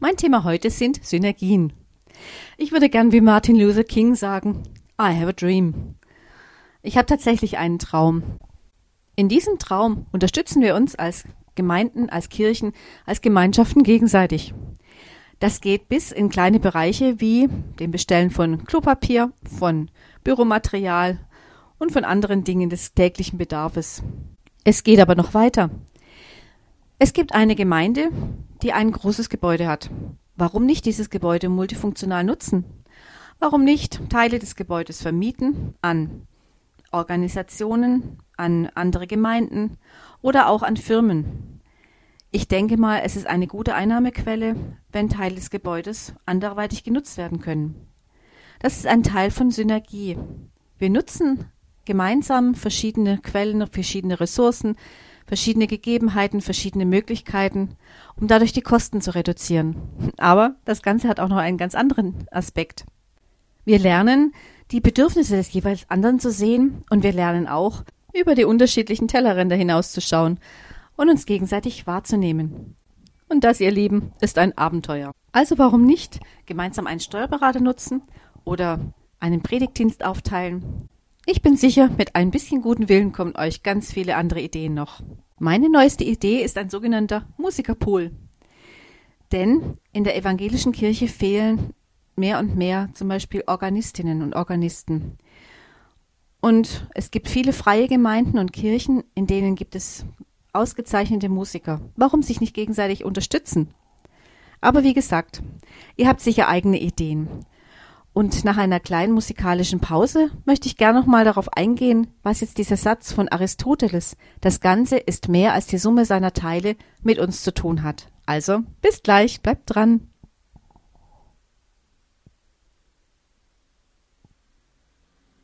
Mein Thema heute sind Synergien. Ich würde gern wie Martin Luther King sagen, I have a dream. Ich habe tatsächlich einen Traum. In diesem Traum unterstützen wir uns als Gemeinden, als Kirchen, als Gemeinschaften gegenseitig. Das geht bis in kleine Bereiche wie dem Bestellen von Klopapier, von Büromaterial und von anderen Dingen des täglichen Bedarfes. Es geht aber noch weiter. Es gibt eine Gemeinde, die ein großes Gebäude hat. Warum nicht dieses Gebäude multifunktional nutzen? Warum nicht Teile des Gebäudes vermieten an Organisationen, an andere Gemeinden oder auch an Firmen? Ich denke mal, es ist eine gute Einnahmequelle, wenn Teile des Gebäudes anderweitig genutzt werden können. Das ist ein Teil von Synergie. Wir nutzen gemeinsam verschiedene Quellen, verschiedene Ressourcen, verschiedene Gegebenheiten, verschiedene Möglichkeiten, um dadurch die Kosten zu reduzieren. Aber das Ganze hat auch noch einen ganz anderen Aspekt. Wir lernen, die Bedürfnisse des jeweils anderen zu sehen und wir lernen auch, über die unterschiedlichen Tellerränder hinauszuschauen und uns gegenseitig wahrzunehmen. Und das, ihr Lieben, ist ein Abenteuer. Also warum nicht gemeinsam einen Steuerberater nutzen oder einen Predigtdienst aufteilen ich bin sicher, mit ein bisschen guten Willen kommen euch ganz viele andere Ideen noch. Meine neueste Idee ist ein sogenannter Musikerpool. Denn in der evangelischen Kirche fehlen mehr und mehr zum Beispiel Organistinnen und Organisten. Und es gibt viele freie Gemeinden und Kirchen, in denen gibt es ausgezeichnete Musiker. Warum sich nicht gegenseitig unterstützen? Aber wie gesagt, ihr habt sicher eigene Ideen. Und nach einer kleinen musikalischen Pause möchte ich gern noch mal darauf eingehen, was jetzt dieser Satz von Aristoteles, das Ganze ist mehr als die Summe seiner Teile, mit uns zu tun hat. Also, bis gleich, bleibt dran.